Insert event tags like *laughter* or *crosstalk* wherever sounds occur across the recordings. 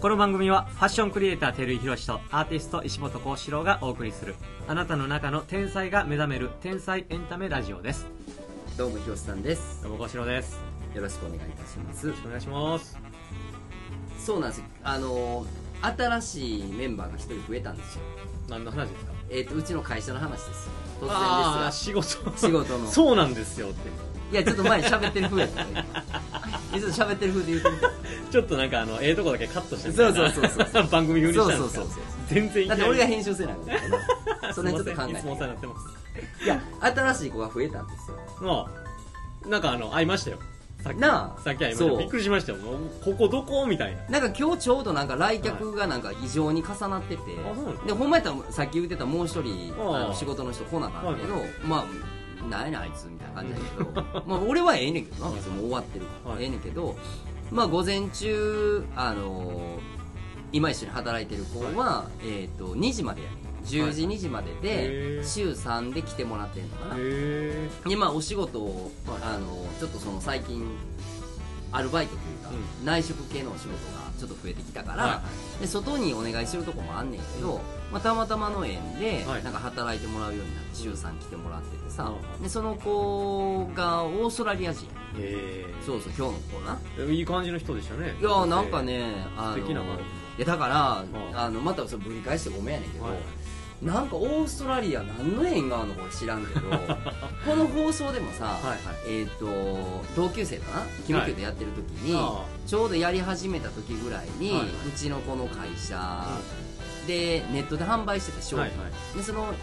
この番組はファッションクリエイター照井宏とアーティスト石本幸四郎がお送りするあなたの中の天才が目覚める天才エンタメラジオです。どうも広瀬さんです。どうも幸四郎です。よよろしくお願いいたします。ろしくお願いしますそうなんです。あの新しいメンバーが一人増えたんですよ。何の話ですか？えっ、とうちの会社の話です。よ突然仕事ですが。仕事。の。*laughs* そうなんですよって。いやちょっと前に喋ってる風やったねいつも喋ってる風で言うてみたちょっとなんかあのええとこだけカットしてみそうそうそうそう *laughs* 番組風にしたんですか？そうそうそうそう全然いだって俺が編集せないけないからそれちょっと考えていつもお世話になってますいや新しい子が増えたんですよ。まあなんかあの会いましたよ。さっき。なあ。さっき会いましたびっくりしましたよ。もうここどこ？みたいな。なんか今日ちょうどなんか来客がなんか異常に重なってて、あそうなんでほんまやったらさっき言ってたもう一人あの仕事の人来なかったけど、はまあなんやねんあいつみたいな感じだけど。*laughs* まあ俺はええねんけどな。別にもう終わってるから、はい。ええねんけど。まあ午前中あのー今一緒に働いてる子は、えっ、と2時までやねん。10時はい2時までへでえ週3で来てもらってんのかな。へでまあお仕事を、はいあのちょっとその最近アルバイトというか、う内職系のお仕事がちょっと増えてきたから、はいはい。で外にお願いするとこもあんねんけど、まあ、たまたまの縁で、はい。なんか働いてもらうようになって週3来てもらっててさ、うん。でその子がオーストラリア人。えそうそう今日の子な。いい感じの人でしたね。いやなんかねあの素敵な感いやだから、うんあのまたそれぶり返してごめんやねんけど、はいなんかオーストラリア何の縁があるのこれ知らんけど *laughs* この放送でもさ、はいはい。えっ、と同級生かな?キノキョでやってる時に、あちょうどやり始めた時ぐらいに、はいはい。うちのこの会社でネットで販売してた商品、はいはい。でその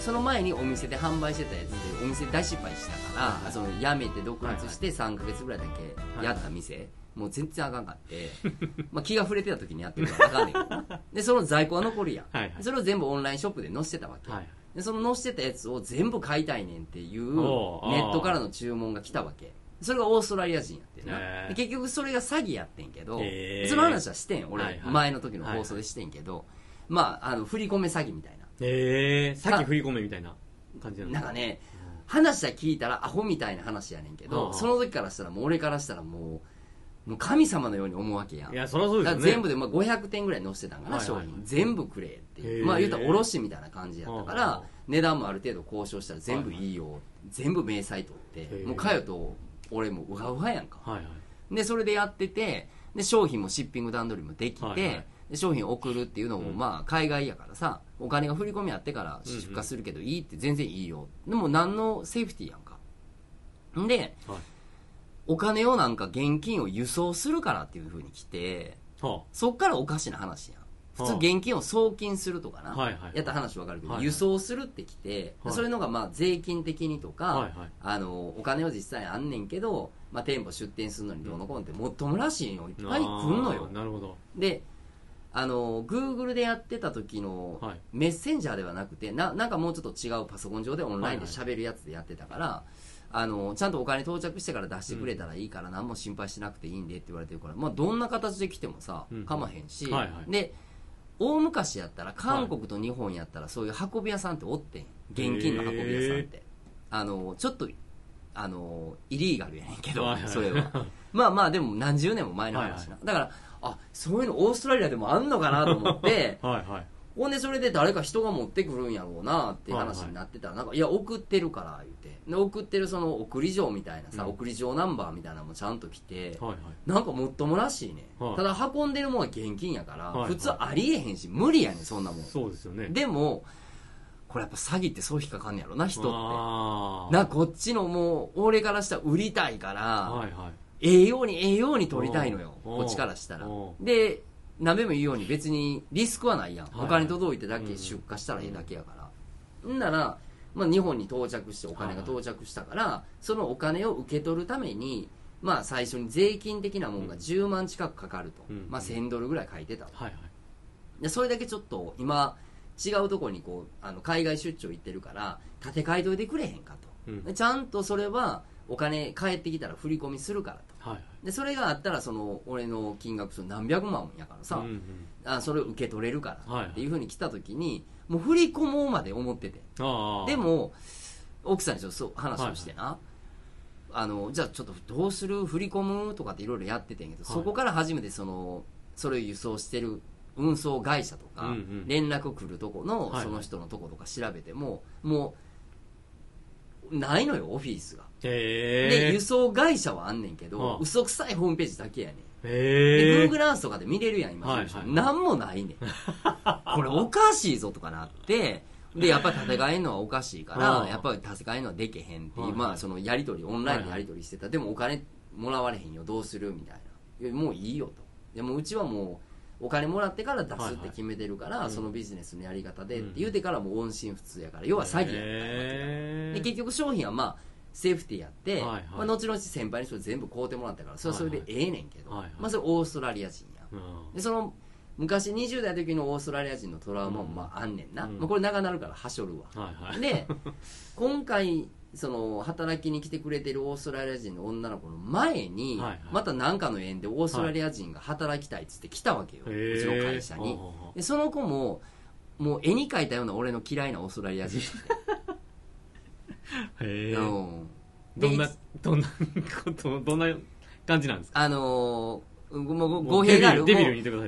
その前にお店で販売してたやつでお店大失敗したから、はいはい。その辞めて独立して3ヶ月ぐらいだけやった店、もう全然あかんかって。*laughs* まあ気が触れてた時にやってるからあかんねんけど。*laughs* でその在庫は残りやん、はいはい。それを全部オンラインショップで載せてたわけ、はいでその載せてたやつを全部買いたいねんっていうネットからの注文が来たわけ。それがオーストラリア人やってんな。へーで結局それが詐欺やってんけどへー。その話はしてん俺、はいはい。前の時の放送でしてんけど、まああの振り込め詐欺みたいな。ええさっき振り込めみたいな感じなんですなんかね話は聞いたらアホみたいな話やねんけどその時からしたらもう俺からしたらもうもう神様のように思うわけやん。いやそりゃそうですだよね全部でまあ500点ぐらい載せてたんかな、はいはいはい。商品全部くれってまあ言うたら卸みたいな感じやったから、はあはあ。値段もある程度交渉したら全部いいよ、全部明細取ってもうかよと俺もうわうわやんか。はいはい。でそれでやっててで商品もシッピング段取りもできて、はいはい。で商品送るっていうのも、うん。まあ海外やからさお金が振り込みあってから出荷するけどいいって全然いいよ。でも何のセーフティーやんか。んではいお金をなんか現金を輸送するからっていうふうに来てはそっからおかしな話やん。普通はあ現金を送金するとかな、はいはいやったら話わかるけど、はい輸送するってきて、はい。それのがまあ税金的にとか、はいはい。あのお金を実際あんねんけど、まあ、店舗出店するのにどうのこうのってもっともらしいのいっぱい来んのよ。なるほど。であの Google でやってた時のはい。メッセンジャーではなくてななんかもうちょっと違うパソコン上でオンラインで喋るやつでやってたから、あのちゃんとお金到着してから出してくれたらいいから何も心配しなくていいんでって言われてるから、まあ、どんな形で来てもさうん。かまへんし、はいはい。で大昔やったら韓国と日本やったらそういう運び屋さんっておってん。現金の運び屋さんって。あのちょっとあのイリーガルやねんけど、はいはい。それは。*laughs* まあまあでも何十年も前の話な、だからあそういうのオーストラリアでもあんのかなと思って *laughs* はいはいほんでそれで誰か人が持ってくるんやろうなっていう話になってたら、なんかいや送ってるから言って。で送ってるその送り状みたいなさ、うん。送り状ナンバーみたいなのもちゃんと来て、はいはい。なんかもっともらしいね、はい。ただ運んでるもんは現金やから、はいはい。普通ありえへんし無理やねんそんなもん。そうですよね。でもこれやっぱ詐欺ってそう引っかかんねやろな人って。あー。なこっちのもう俺からしたら売りたいから、はいはい。ええようにええように取りたいのようんこっちからしたら。う。で何べも言うように別にリスクはないやん、はい。はいお金届いてだけ出荷したらええだけやから、んなら、まあ、日本に到着してお金が到着したから、そのお金を受け取るためにまあ最初に税金的なもんが10万近くかかると、うん。まあ、1000ドルぐらい書いてた。わはいはい。でそれだけちょっと今違うところにこうあの海外出張行ってるから立て替えといてくれへんかと、うん。でちゃんとそれはお金返ってきたら振り込みするからと。はいはいでそれがあったらその俺の金額その何百万やからさ、うんうん。あそれを受け取れるからはいっていうふうに来た時にもう振り込もうまで思ってて。でも奥さんにちょっとそう話をしてな、あのじゃあちょっとどうする振り込むとかっていろいろやっててんけど、はい。そこから初めてそのそれを輸送してる運送会社とか、うんうん。連絡来るとこのはいはい。その人のとことか調べても、もうないのよオフィスが、で輸送会社はあんねんけど、はあ。嘘くさいホームページだけやねん。で Google Earth とかで見れるやん今、はいはい。その人なんもないねん。*laughs* これおかしいぞとかなって。でやっぱり建て替えるのはおかしいから、はあやっぱり建て替えるのはできへんっていう、はい。はいまあそのやり取りオンラインでやり取りしてた、でもお金もらわれへんよどうするみたいな。もういいよと。でもうちはもうお金もらってから出すって決めてるから、そのビジネスのやり方でって言うてからもう音信不通やから要は詐欺やったで結局商品はまあセーフティーやって、はいはい。まあ、後々先輩にそれ全部買うてもらったからそれはそれでええねんけど、はいはい。まあ、それオーストラリア人やうん。でその昔20代の時のオーストラリア人のトラウマもまああんねんな、うん。まあ、これ長なるからはしょるわ、はいはい。で *laughs* 今回その働きに来てくれてるオーストラリア人の女の子の前に、はいはい。また何かの縁でオーストラリア人が働きたいっつって来たわけよ、へー。うちの会社に。でその子ももう絵に描いたような俺の嫌いなオーストラリア人 *laughs* へえうんどんなでどんなことどんな感じなんですか？あのー、もう語弊がある。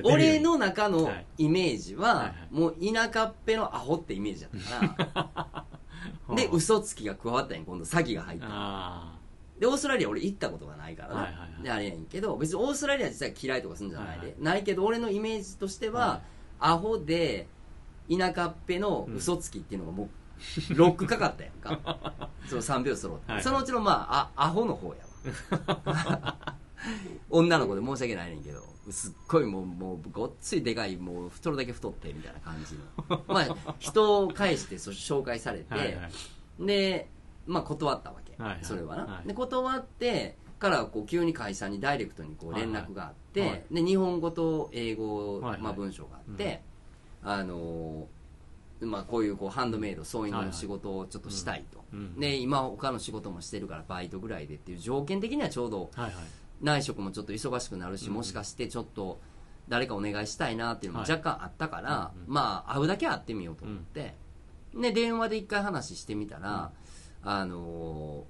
俺の中のはい。イメージは、はいはい。もう田舎っぺのアホってイメージだったから *laughs* ではあ。嘘つきが加わったんや今度詐欺が入ったあでオーストラリア俺行ったことがないからな、はいはいはい。であれやんけど別にオーストラリア自体嫌いとかするんじゃないで、はいはい。ないけど俺のイメージとしては、はい。アホで田舎っぺの嘘つきっていうのがもうロックかかったやんか。*laughs* その3秒揃って、はいはい。そのうちのまああアホの方やわ *laughs* 女の子で申し訳ないねんけどすっごいもうもうごっついでかいもう太るだけ太ってみたいな感じの。まあ人を介してそ紹介されて、あはいはい。で、まあ、断ったわけ、はいはい。それはな、はい。で断ってからこう急に会社にダイレクトにこう連絡があって、はい。はいで日本語と英語、はいはい。まあ、文章があって、あのーまあ、こういうこうハンドメイドそういうのの仕事をちょっとしたいと、うんうん。で今他の仕事もしてるからバイトぐらいでっていう条件的にはちょうどはいはい内職もちょっと忙しくなるし、うんもしかしてちょっと誰かお願いしたいなっていうのもはい。若干あったから、うんうんまあ会うだけ会ってみようと思って、で電話で一回話してみたら、あの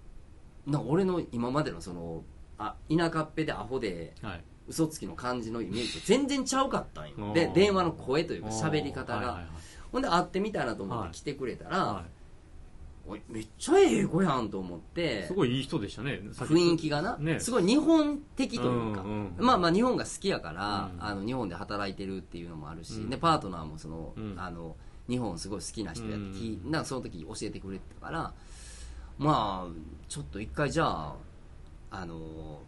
ーな俺の今までのそのあ田舎っぺでアホではい。嘘つきの感じのイメージと全然ちゃうかったんよ。で電話の声というか喋り方が、はいはいはいほんで会ってみたいなと思っはいて来てくれたら、はおいめっちゃええ子やんと思って。いすごいいい人でしたね雰囲気がな、ね。すごい日本的というか、うんうんまあまあ日本が好きやから、うん。あの日本で働いてるっていうのもあるし、うん。でパートナーもその、うん。あの日本すごい好きな人やってき、うん。なんかその時教えてくれてたからまあちょっと一回じゃああの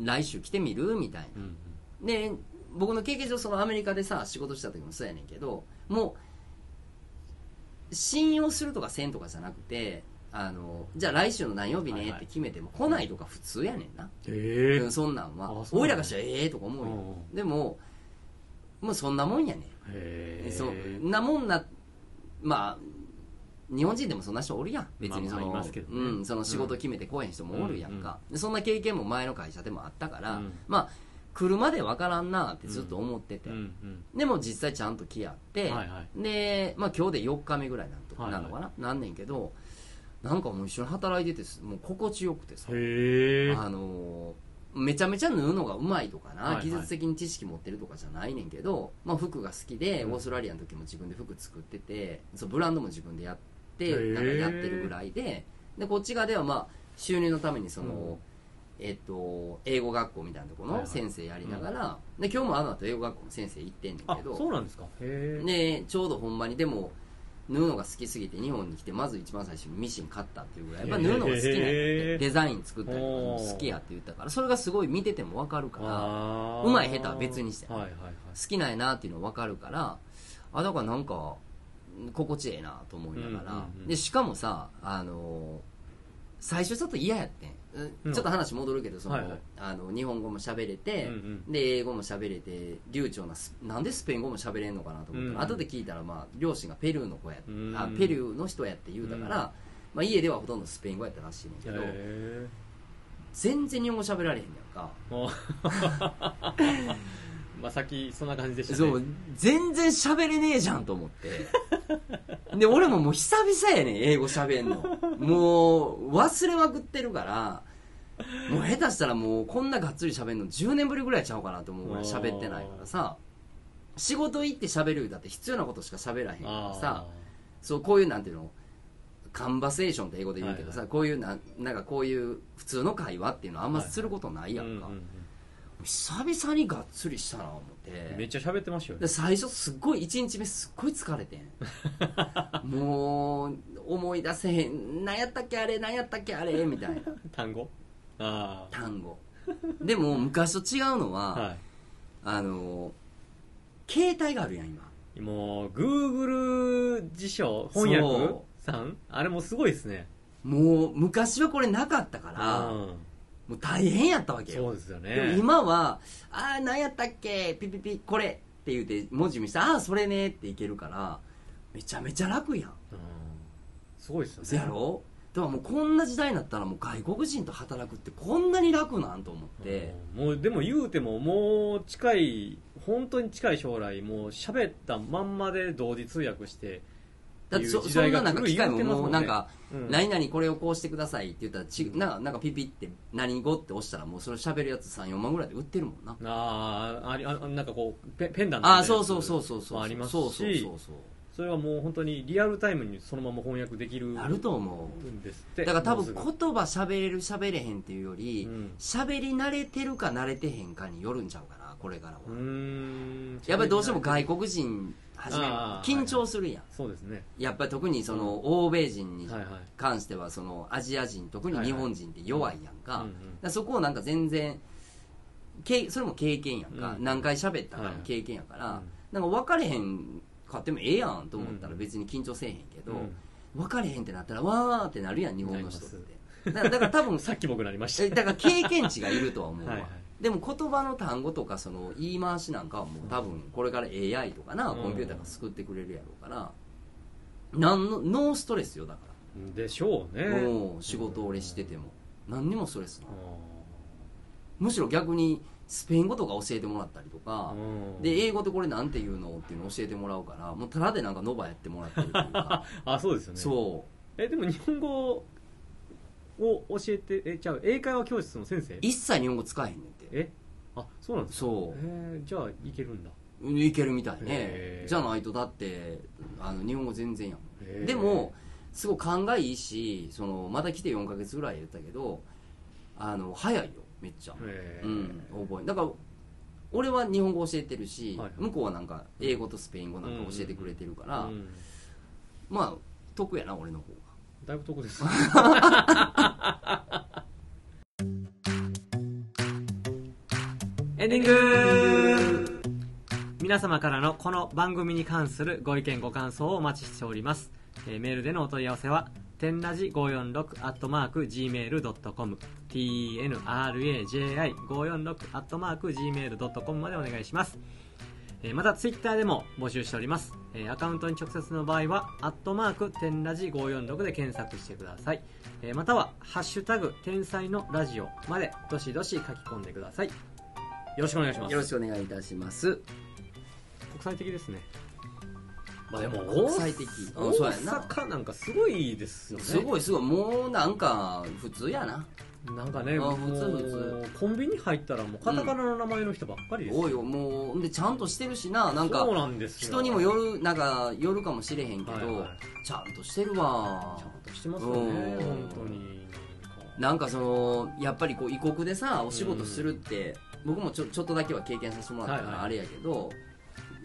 来週来てみる？みたいな。うん。で僕の経験上そのアメリカでさ仕事した時もそうやねんけどもう信用するとかせんとかじゃなくてあのじゃあ来週の何曜日ねって決めても来ないとか普通やねんな、へえ。うんそんなんは。俺らがしたらええとか思うよ。うんでももうそんなもんやねん。へえ。そんなもんなまあ日本人でもそんな人おるやん。別にその,、まあね。うん、その仕事決めて来へん人もおるやんか、でそんな経験も前の会社でもあったから、うん。まあ来るまでわからんなってずっと思ってて、うんうんでも実際ちゃんと来合って、はいはい。で、まあ、今日で4日目ぐらいなんとはいはいな？のかな、なんねんけどなんかもう一緒に働いててすもう心地よくてさ、あのーめちゃめちゃ縫うのがうまいとかな、はいはい。技術的に知識持ってるとかじゃないねんけど、まあ、服が好きで、うん。オーストラリアの時も自分で服作っててそうブランドも自分でやってなんかやってるぐらいで。でこっち側ではまあ収入のためにその、うんえっと、英語学校みたいなところはいはい。の先生やりながら、で今日もあの後英語学校の先生行ってんねんあけどそうなんですか。へちょうどほんまにでも縫うのが好きすぎて日本に来てまず一番最初にミシン買ったっていうぐらいやっぱ縫うのが好きなんやって。へーデザイン作ったりとかも好きやって言ったからそれがすごい見てても分かるからあうまい下手は別にしてはいはいはい。好きなんやなっていうの分かるからあだからなんか心地ええなと思いながら、うんうんうんでしかもさあの最初ちょっと嫌やってん。うん。ちょっと話戻るけどその、はいはい。あの日本語も喋れて、うんうん。で英語も喋れて流暢なスなんでスペイン語も喋れんのかなと思ったら、うん。後で聞いたら、まあ、両親がペルーの子や、うん。あペルーの人やって言うたから、まあ、家ではほとんどスペイン語やったらしいねんけど、へ全然日本語喋られへんやんか。*laughs* まあさっきそんな感じでしたね。そう全然喋れねえじゃんと思ってで俺ももう久々やねん英語喋んの。もう忘れまくってるからもう下手したらもうこんながっつり喋るの10年ぶりぐらいちゃうかなと思うぐらい喋ってないからさ。仕事行って喋るだって必要なことしか喋らへんからさ。そうこういうなんていうのカンバセーションって英語で言うけどさ、はいこういうななんかこういう普通の会話っていうのはあんますることないやんか、うんうん久々にがっつりしたな思って。うんめっちゃ喋ってましたよで最初すっごい1日目すっごい疲れてん。*laughs* もう思い出せへん。何やったっけあれ何やったっけあれみたいな。*laughs* 単語？あ単語。でも昔と違うのあは、はあの携帯があるやん今。いもう Google 辞書翻訳そさん？あれもすごいですね。もう昔はこれなかったから、うんもう大変やったわけよ。そうですよね。今は「ああ何やったっけピピピこれ」って言うて文字見して「ああそれね」っていけるからめちゃめちゃ楽やん。うん。すごいですよね。せやろ？だからもうこんな時代になったらもう外国人と働くってこんなに楽なんと思って、うん。もうでも言うてももう近い本当に近い将来もう喋ったまんまで同時通訳してだってそそんななんか機械ももうなんかうん。何々これをこうしてくださいって言ったらちななんかピピって何語って押したらもうそれ喋るやつ34万ぐらいで売ってるもんな。あーありあなんかこうペペンダントあそうそうそうそうそう。もありますし。そうそうそうそそれはもう本当にリアルタイムにそのまま翻訳できるうなると思んですっう。てだから多分言葉喋れる喋れへんっていうよりうん。喋り慣れてるか慣れてへんかによるんちゃうかなこれからは。やっぱりどうしても外国人初めあー緊張するやん。そうですね。やっぱり特にその欧米人に関してはそのアジア人特に日本人って弱いやんか,、そこをなんか全然けそれも経験やんか、うん何回喋ったか経験やから、うん。なんか分かれへんかってもええやんと思ったらうん別に緊張せえへんけど、うん。分かれへんってなったらわーってなるやん日本の人って。だから多分 *laughs* さっき僕なりました。えだから経験値がいるとは思うわでも言葉の単語とかその言い回しなんかはもう多分これから AI とかな、うん。コンピューターが救ってくれるやろうから。なんのノーストレスよだかでしょうね。ら、もう仕事俺してても。何にもストレスない。あむしろ逆にスペイン語とか教えてもらったりとかー、うん。で英語でこれなんて言うのっていうのを教えてもらうからもうただでなんかノバやってもらってるっていうか。*laughs* あそうですよね。そう。えでも日本語を教えてえじゃあ英会話教室の先生？一切日本語使えへんねんって。え？あそうなんですか？そえーじゃあいけるんだ。ういけるみたい。ねじゃないとだってあの日本語全然やもんでもすごい勘がいいしそのまた来て4ヶ月ぐらい言ったけどあの早いよめっちゃ、うん覚えだから俺は日本語教えてるし、はいはい。向こうはなんか英語とスペイン語なんか教えてくれてるから、うんまあ得やな俺の方。がだいぶ得です。エンディング。皆様からのこの番組に関するご意見ご感想をお待ちしております、えーメールでのお問い合わせは天ラジ546アットマーク Gmail.com tnraji546 アットマーク Gmail.com までお願いします。えーまたツイッターでも募集しております、えーアカウントに直接の場合はアットマーク天ラジ546で検索してください、えーまたはハッシュタグ天才のラジオまでどしどし書き込んでください。よろしくお願いします。よろしくお願いいたします。国際的ですね。まあでも国際的。大阪なんかすごいですよね。すごいすごい。もうなんか普通やななんかねあもう普通普コンビニ入ったらもうカタカナの名前の人ばっかりですよ、多いよ。もうでちゃんとしてるしななんかそうなんですよ。人にもよるなんかよるかもしれへんけど、はいはいちゃんとしてるわ。ちゃんとしてますよねうん。本当に。なんかそのやっぱりこう異国でさお仕事するって、僕もちょちょっとだけは経験させてもらったかはいはい。らあれやけど、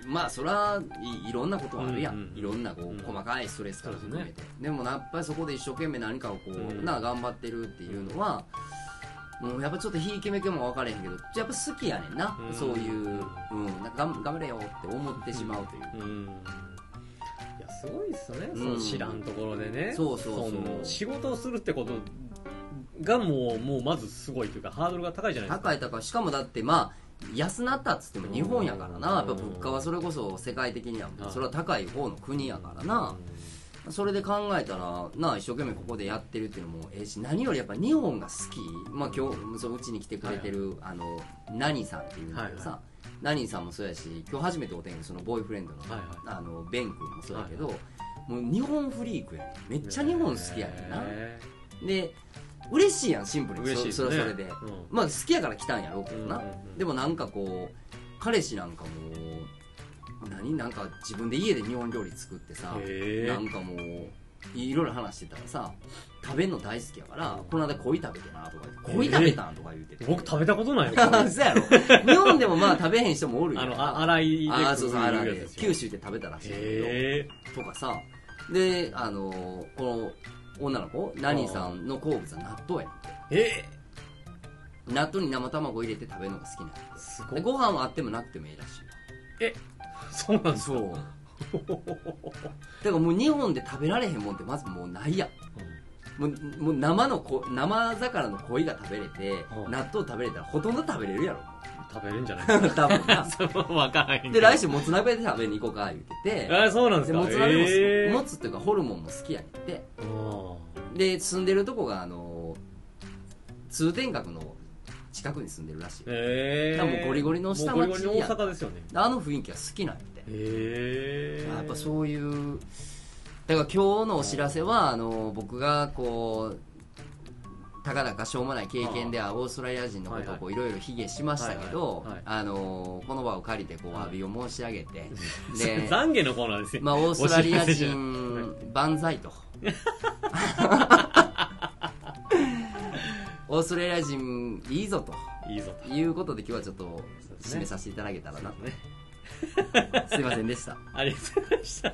まあそらいいろんなことはあるやん、うんうんいろんなこう、うん。細かいストレスから含めてそうで,、もやっぱりそこで一生懸命何かをこう、うん。な頑張ってるっていうのはもうやっぱちょっとひいき目けも分からへんけどやっぱ好きやねんな、うん。そういう、うん、なんか頑頑張れよって思ってしまうという、うん。いやすごいっすよね、うん。その知らんところでね。そうそうそう。の仕事をするってことがもうもうまずすごいというかハードルが高いじゃないですか。高い高い。しかもだってまあ安なったっつっても日本やからな。やっぱうん物価はそれこそ世界的にははいそれは高い方の国やからな。それで考えたらな一生懸命ここでやってるっていうのもええし何よりやっぱ日本が好き。まあ今日そううちに来てくれてるあのナニさんっていうんだけどはい。さナニさんもそうやし今日初めてお天気そのボーイフレンドのあのベン君もそうやけどはもう日本フリークやねん。めっちゃ日本好きやねんな。へで嬉しいやんシンプルに。嬉しいそそれはそれで、うん。まあ好きやから来たんやろうけどな、うんうんうん。でもなんかこう彼氏なんかもう何なんか自分で家で日本料理作ってさなんかもういろいろ話してたらさ食べんの大好きやから、うんこの間鯉食べてなとか言って鯉食べたん？とか言うてて、僕食べたことないよ *laughs* そうやろ。日本でもまあ食べへん人もおるやん。あのあ洗いであーそうそう洗いで。九州で食べたらしいんだけど。へとかさ。であのーこの女の子？ナニさんの好物は納豆やねんて。え？え納豆に生卵入れて食べるのが好きなんやって。すごいでご飯はあってもなくてもいいらしい。そうなんですか？そう。だからもう日本で食べられへんもんってまずもうないやん。もうもう生のこ生魚の鯉が食べれてうん。納豆食べれたらほとんど食べれるやろ。食べれるんじゃない？*laughs* 多分な。*laughs* そう分からへんけど。で来週もつ鍋で食べに行こうか言ってて。あそうなんですか？でもつ鍋も、へえもつっていうかホルモンも好きやねんって。あで住んでるとこがあの通天閣の近くに住んでるらしい。え。だからもうゴリゴリの下町もうゴリゴリの大阪ですよね。あの雰囲気は好きなんや。ってへえ。やっぱそういうだから今日のお知らせはあの僕がこうたかだかしょうもない経験ではオーストラリア人のことをこういろいろ卑下しましたけどあのこの場を借りてこうはい。詫びを申し上げて *laughs* でで懺悔のコーナーですよ。まあオーストラリア人 *laughs* 万歳と *laughs* オーストラリア人いいぞと。いいぞと。いうことで今日はちょっと締めさせていただけたらな。ね。すいませんでした。*laughs* ありがとうございました